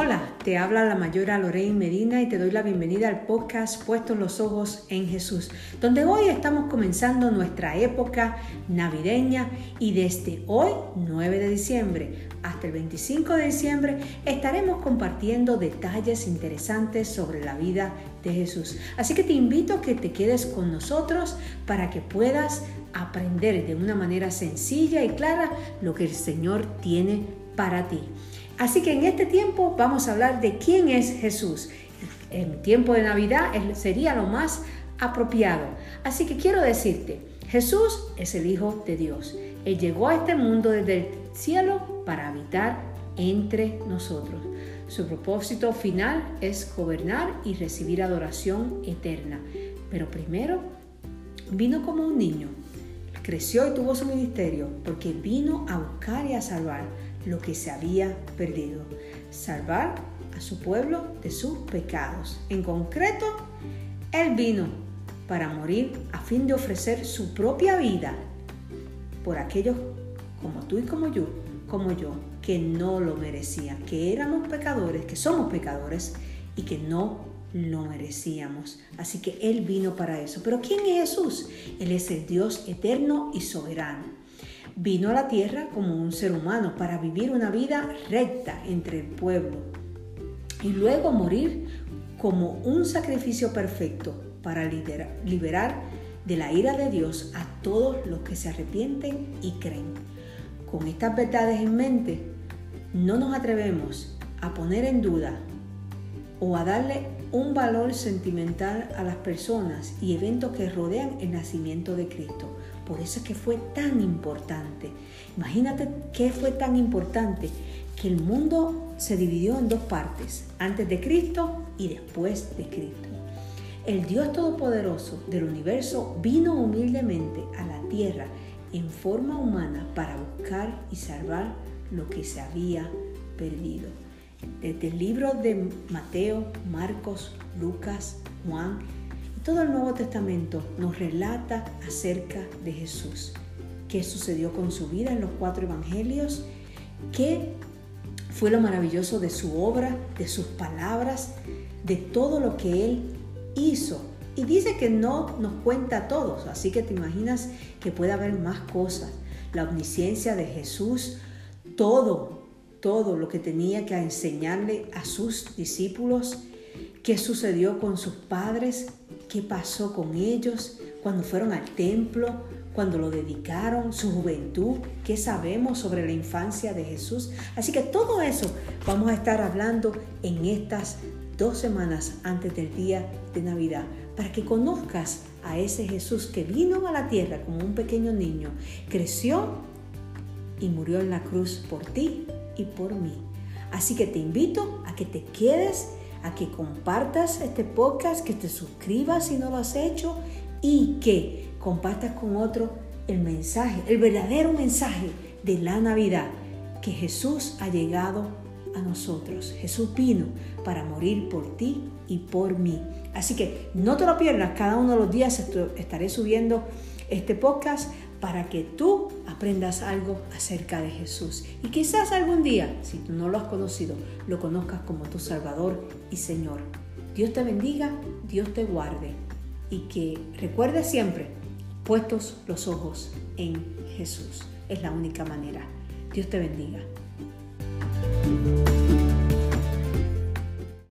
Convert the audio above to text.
Hola, te habla la mayora Lorraine Medina y te doy la bienvenida al podcast Puestos los Ojos en Jesús, donde hoy estamos comenzando nuestra época navideña y desde hoy, 9 de diciembre, hasta el 25 de diciembre, estaremos compartiendo detalles interesantes sobre la vida de Jesús. Así que te invito a que te quedes con nosotros para que puedas aprender de una manera sencilla y clara lo que el Señor tiene para ti. Así que en este tiempo vamos a hablar de quién es Jesús. En tiempo de Navidad sería lo más apropiado. Así que quiero decirte, Jesús es el Hijo de Dios. Él llegó a este mundo desde el cielo para habitar entre nosotros. Su propósito final es gobernar y recibir adoración eterna. Pero primero vino como un niño, creció y tuvo su ministerio porque vino a buscar y a salvar lo que se había perdido, salvar a su pueblo de sus pecados. En concreto, Él vino para morir a fin de ofrecer su propia vida por aquellos como tú y como yo, como yo, que no lo merecían, que éramos pecadores, que somos pecadores y que no lo merecíamos. Así que Él vino para eso. Pero ¿quién es Jesús? Él es el Dios eterno y soberano vino a la tierra como un ser humano para vivir una vida recta entre el pueblo y luego morir como un sacrificio perfecto para liberar de la ira de Dios a todos los que se arrepienten y creen. Con estas verdades en mente, no nos atrevemos a poner en duda o a darle un valor sentimental a las personas y eventos que rodean el nacimiento de Cristo. Por eso es que fue tan importante. Imagínate qué fue tan importante que el mundo se dividió en dos partes, antes de Cristo y después de Cristo. El Dios Todopoderoso del universo vino humildemente a la tierra en forma humana para buscar y salvar lo que se había perdido. Desde el libro de Mateo, Marcos, Lucas, Juan y todo el Nuevo Testamento nos relata acerca de Jesús. ¿Qué sucedió con su vida en los cuatro evangelios? ¿Qué fue lo maravilloso de su obra, de sus palabras, de todo lo que él hizo? Y dice que no nos cuenta todos, así que te imaginas que puede haber más cosas. La omnisciencia de Jesús, todo todo lo que tenía que enseñarle a sus discípulos, qué sucedió con sus padres, qué pasó con ellos cuando fueron al templo, cuando lo dedicaron, su juventud, qué sabemos sobre la infancia de Jesús. Así que todo eso vamos a estar hablando en estas dos semanas antes del día de Navidad, para que conozcas a ese Jesús que vino a la tierra como un pequeño niño, creció y murió en la cruz por ti y por mí. Así que te invito a que te quedes, a que compartas este podcast, que te suscribas si no lo has hecho y que compartas con otro el mensaje, el verdadero mensaje de la Navidad, que Jesús ha llegado a nosotros. Jesús vino para morir por ti y por mí. Así que no te lo pierdas, cada uno de los días estaré subiendo este podcast para que tú aprendas algo acerca de Jesús. Y quizás algún día, si tú no lo has conocido, lo conozcas como tu Salvador y Señor. Dios te bendiga, Dios te guarde y que recuerde siempre, puestos los ojos en Jesús. Es la única manera. Dios te bendiga.